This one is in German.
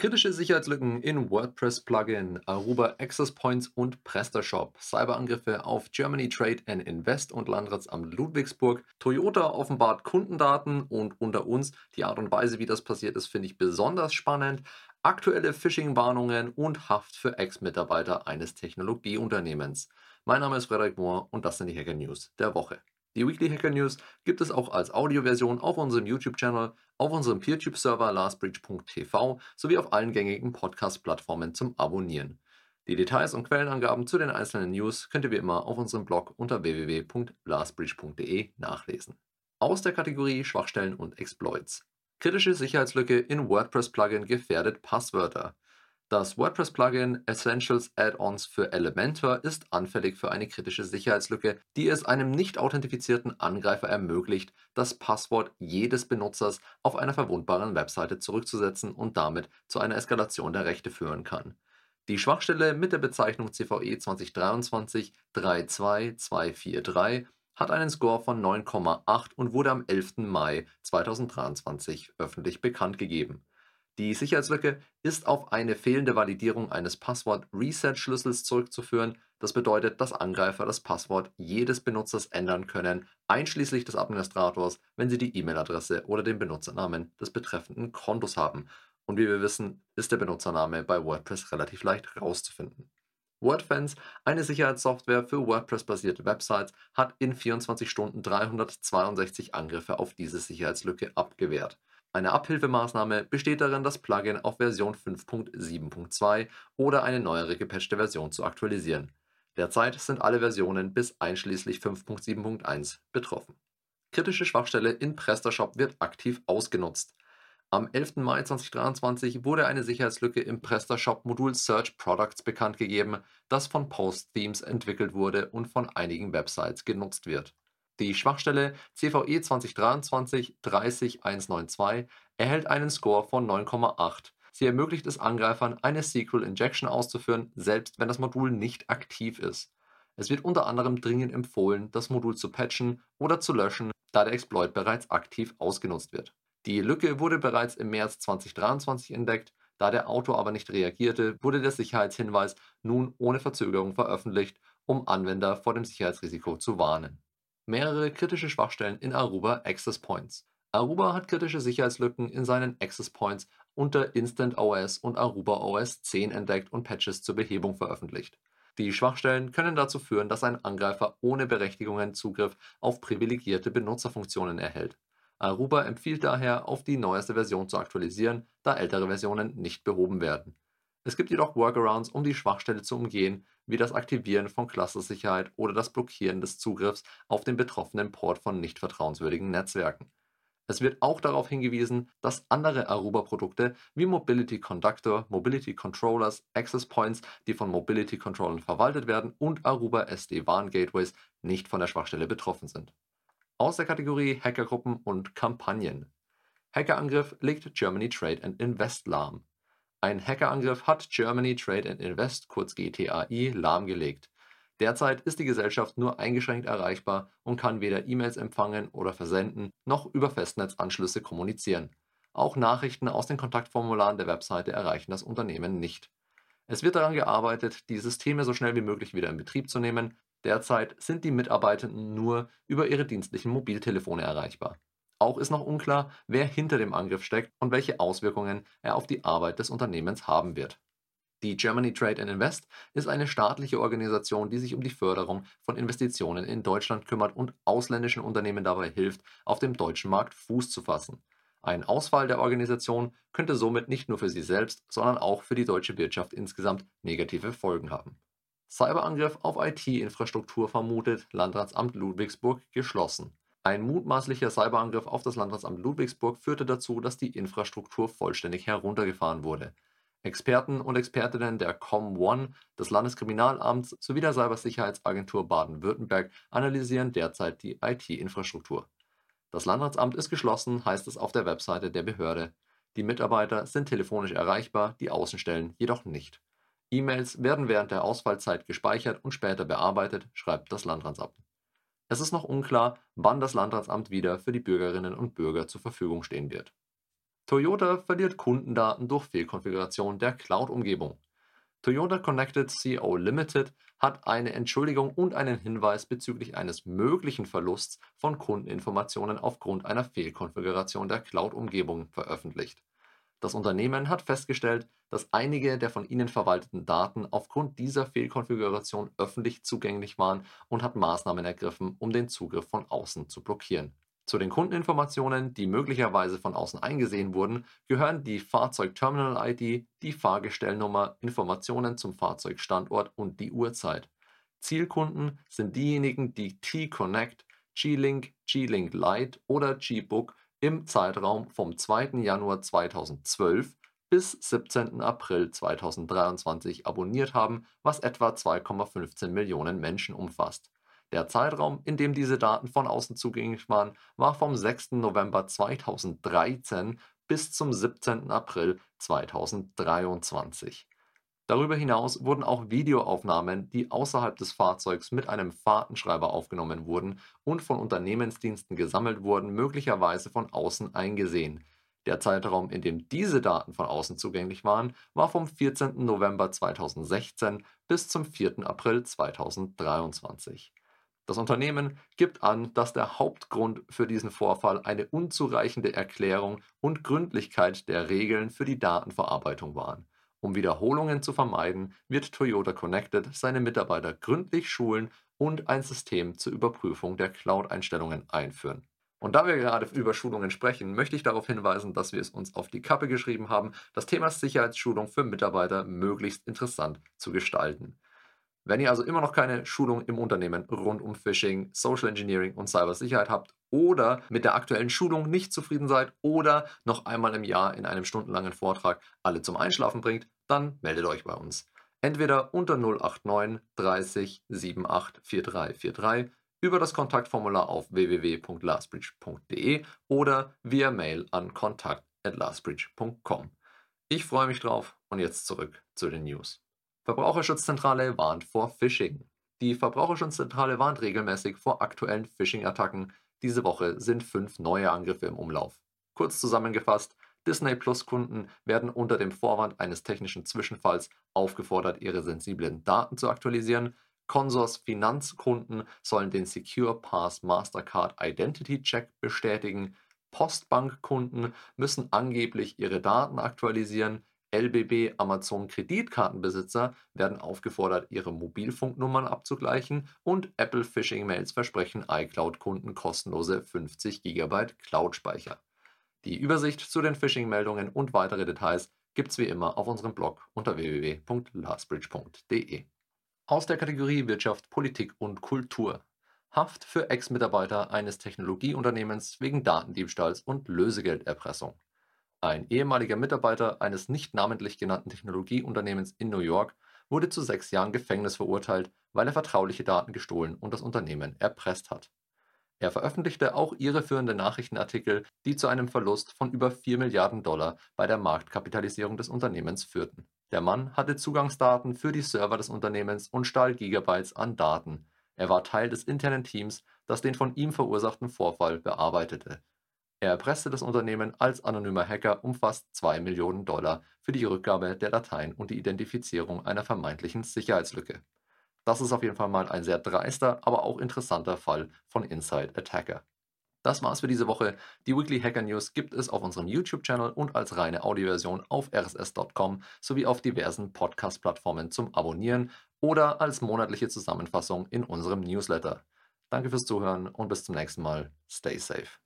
Kritische Sicherheitslücken in WordPress-Plugin, Aruba Access Points und PrestaShop, Cyberangriffe auf Germany Trade and Invest und Landratsamt Ludwigsburg, Toyota offenbart Kundendaten und unter uns die Art und Weise, wie das passiert ist, finde ich besonders spannend. Aktuelle Phishing-Warnungen und Haft für Ex-Mitarbeiter eines Technologieunternehmens. Mein Name ist Frederik Mohr und das sind die Hacker News der Woche. Die Weekly Hacker News gibt es auch als Audioversion auf unserem YouTube-Channel, auf unserem PeerTube-Server lastbridge.tv sowie auf allen gängigen Podcast-Plattformen zum Abonnieren. Die Details und Quellenangaben zu den einzelnen News könnt ihr wie immer auf unserem Blog unter www.lastbridge.de nachlesen. Aus der Kategorie Schwachstellen und Exploits. Kritische Sicherheitslücke in WordPress-Plugin gefährdet Passwörter. Das WordPress-Plugin Essentials Add-ons für Elementor ist anfällig für eine kritische Sicherheitslücke, die es einem nicht authentifizierten Angreifer ermöglicht, das Passwort jedes Benutzers auf einer verwundbaren Webseite zurückzusetzen und damit zu einer Eskalation der Rechte führen kann. Die Schwachstelle mit der Bezeichnung CVE 2023 32243 hat einen Score von 9,8 und wurde am 11. Mai 2023 öffentlich bekannt gegeben. Die Sicherheitslücke ist auf eine fehlende Validierung eines Passwort-Reset-Schlüssels zurückzuführen. Das bedeutet, dass Angreifer das Passwort jedes Benutzers ändern können, einschließlich des Administrators, wenn sie die E-Mail-Adresse oder den Benutzernamen des betreffenden Kontos haben. Und wie wir wissen, ist der Benutzername bei WordPress relativ leicht herauszufinden. WordFence, eine Sicherheitssoftware für WordPress-basierte Websites, hat in 24 Stunden 362 Angriffe auf diese Sicherheitslücke abgewehrt. Eine Abhilfemaßnahme besteht darin, das Plugin auf Version 5.7.2 oder eine neuere gepatchte Version zu aktualisieren. Derzeit sind alle Versionen bis einschließlich 5.7.1 betroffen. Kritische Schwachstelle in PrestaShop wird aktiv ausgenutzt. Am 11. Mai 2023 wurde eine Sicherheitslücke im PrestaShop-Modul Search Products bekannt gegeben, das von Post Themes entwickelt wurde und von einigen Websites genutzt wird. Die Schwachstelle CVE 2023-30192 erhält einen Score von 9,8. Sie ermöglicht es Angreifern, eine SQL Injection auszuführen, selbst wenn das Modul nicht aktiv ist. Es wird unter anderem dringend empfohlen, das Modul zu patchen oder zu löschen, da der Exploit bereits aktiv ausgenutzt wird. Die Lücke wurde bereits im März 2023 entdeckt, da der Autor aber nicht reagierte, wurde der Sicherheitshinweis nun ohne Verzögerung veröffentlicht, um Anwender vor dem Sicherheitsrisiko zu warnen mehrere kritische Schwachstellen in Aruba Access Points. Aruba hat kritische Sicherheitslücken in seinen Access Points unter Instant OS und Aruba OS 10 entdeckt und Patches zur Behebung veröffentlicht. Die Schwachstellen können dazu führen, dass ein Angreifer ohne Berechtigungen Zugriff auf privilegierte Benutzerfunktionen erhält. Aruba empfiehlt daher, auf die neueste Version zu aktualisieren, da ältere Versionen nicht behoben werden. Es gibt jedoch Workarounds, um die Schwachstelle zu umgehen, wie das Aktivieren von Clustersicherheit oder das Blockieren des Zugriffs auf den betroffenen Port von nicht vertrauenswürdigen Netzwerken. Es wird auch darauf hingewiesen, dass andere Aruba-Produkte wie Mobility Conductor, Mobility Controllers, Access Points, die von Mobility Controllern verwaltet werden, und Aruba SD-WAN Gateways nicht von der Schwachstelle betroffen sind. Aus der Kategorie Hackergruppen und Kampagnen. Hackerangriff legt Germany Trade and Invest lahm. Ein Hackerangriff hat Germany Trade and Invest kurz (GTAI) lahmgelegt. Derzeit ist die Gesellschaft nur eingeschränkt erreichbar und kann weder E-Mails empfangen oder versenden noch über Festnetzanschlüsse kommunizieren. Auch Nachrichten aus den Kontaktformularen der Webseite erreichen das Unternehmen nicht. Es wird daran gearbeitet, die Systeme so schnell wie möglich wieder in Betrieb zu nehmen. Derzeit sind die Mitarbeitenden nur über ihre dienstlichen Mobiltelefone erreichbar auch ist noch unklar, wer hinter dem Angriff steckt und welche Auswirkungen er auf die Arbeit des Unternehmens haben wird. Die Germany Trade and Invest ist eine staatliche Organisation, die sich um die Förderung von Investitionen in Deutschland kümmert und ausländischen Unternehmen dabei hilft, auf dem deutschen Markt Fuß zu fassen. Ein Ausfall der Organisation könnte somit nicht nur für sie selbst, sondern auch für die deutsche Wirtschaft insgesamt negative Folgen haben. Cyberangriff auf IT-Infrastruktur vermutet, Landratsamt Ludwigsburg geschlossen. Ein mutmaßlicher Cyberangriff auf das Landratsamt Ludwigsburg führte dazu, dass die Infrastruktur vollständig heruntergefahren wurde. Experten und Expertinnen der ComOne, des Landeskriminalamts sowie der Cybersicherheitsagentur Baden-Württemberg analysieren derzeit die IT-Infrastruktur. Das Landratsamt ist geschlossen, heißt es auf der Webseite der Behörde. Die Mitarbeiter sind telefonisch erreichbar, die Außenstellen jedoch nicht. E-Mails werden während der Ausfallzeit gespeichert und später bearbeitet, schreibt das Landratsamt. Es ist noch unklar, wann das Landratsamt wieder für die Bürgerinnen und Bürger zur Verfügung stehen wird. Toyota verliert Kundendaten durch Fehlkonfiguration der Cloud-Umgebung. Toyota Connected CO Limited hat eine Entschuldigung und einen Hinweis bezüglich eines möglichen Verlusts von Kundeninformationen aufgrund einer Fehlkonfiguration der Cloud-Umgebung veröffentlicht. Das Unternehmen hat festgestellt, dass einige der von ihnen verwalteten Daten aufgrund dieser Fehlkonfiguration öffentlich zugänglich waren und hat Maßnahmen ergriffen, um den Zugriff von außen zu blockieren. Zu den Kundeninformationen, die möglicherweise von außen eingesehen wurden, gehören die Fahrzeugterminal-ID, die Fahrgestellnummer, Informationen zum Fahrzeugstandort und die Uhrzeit. Zielkunden sind diejenigen, die T-Connect, G-Link, G-Link Lite oder G-Book im Zeitraum vom 2. Januar 2012 bis 17. April 2023 abonniert haben, was etwa 2,15 Millionen Menschen umfasst. Der Zeitraum, in dem diese Daten von außen zugänglich waren, war vom 6. November 2013 bis zum 17. April 2023. Darüber hinaus wurden auch Videoaufnahmen, die außerhalb des Fahrzeugs mit einem Fahrtenschreiber aufgenommen wurden und von Unternehmensdiensten gesammelt wurden, möglicherweise von außen eingesehen. Der Zeitraum, in dem diese Daten von außen zugänglich waren, war vom 14. November 2016 bis zum 4. April 2023. Das Unternehmen gibt an, dass der Hauptgrund für diesen Vorfall eine unzureichende Erklärung und Gründlichkeit der Regeln für die Datenverarbeitung waren. Um Wiederholungen zu vermeiden, wird Toyota Connected seine Mitarbeiter gründlich schulen und ein System zur Überprüfung der Cloud-Einstellungen einführen. Und da wir gerade über Schulungen sprechen, möchte ich darauf hinweisen, dass wir es uns auf die Kappe geschrieben haben, das Thema Sicherheitsschulung für Mitarbeiter möglichst interessant zu gestalten. Wenn ihr also immer noch keine Schulung im Unternehmen rund um Phishing, Social Engineering und Cybersicherheit habt oder mit der aktuellen Schulung nicht zufrieden seid oder noch einmal im Jahr in einem stundenlangen Vortrag alle zum Einschlafen bringt, dann meldet euch bei uns. Entweder unter 089 30 78 4343 über das Kontaktformular auf www.lastbridge.de oder via Mail an kontakt@lastbridge.com. Ich freue mich drauf und jetzt zurück zu den News. Verbraucherschutzzentrale warnt vor Phishing. Die Verbraucherschutzzentrale warnt regelmäßig vor aktuellen Phishing-Attacken. Diese Woche sind fünf neue Angriffe im Umlauf. Kurz zusammengefasst, Disney Plus Kunden werden unter dem Vorwand eines technischen Zwischenfalls aufgefordert, ihre sensiblen Daten zu aktualisieren. Consors Finanzkunden sollen den Secure Pass Mastercard Identity Check bestätigen. Postbankkunden müssen angeblich ihre Daten aktualisieren. LBB Amazon Kreditkartenbesitzer werden aufgefordert, ihre Mobilfunknummern abzugleichen und Apple Phishing Mails versprechen iCloud-Kunden kostenlose 50 GB Cloud-Speicher. Die Übersicht zu den Phishing-Meldungen und weitere Details gibt's wie immer auf unserem Blog unter www.lastbridge.de. Aus der Kategorie Wirtschaft, Politik und Kultur. Haft für Ex-Mitarbeiter eines Technologieunternehmens wegen Datendiebstahls und Lösegelderpressung. Ein ehemaliger Mitarbeiter eines nicht namentlich genannten Technologieunternehmens in New York wurde zu sechs Jahren Gefängnis verurteilt, weil er vertrauliche Daten gestohlen und das Unternehmen erpresst hat. Er veröffentlichte auch irreführende Nachrichtenartikel, die zu einem Verlust von über 4 Milliarden Dollar bei der Marktkapitalisierung des Unternehmens führten. Der Mann hatte Zugangsdaten für die Server des Unternehmens und stahl Gigabytes an Daten. Er war Teil des internen Teams, das den von ihm verursachten Vorfall bearbeitete. Er erpresste das Unternehmen als anonymer Hacker um fast 2 Millionen Dollar für die Rückgabe der Dateien und die Identifizierung einer vermeintlichen Sicherheitslücke. Das ist auf jeden Fall mal ein sehr dreister, aber auch interessanter Fall von Inside Attacker. Das war's für diese Woche. Die Weekly Hacker News gibt es auf unserem YouTube-Channel und als reine Audioversion auf rss.com sowie auf diversen Podcast-Plattformen zum Abonnieren oder als monatliche Zusammenfassung in unserem Newsletter. Danke fürs Zuhören und bis zum nächsten Mal. Stay safe.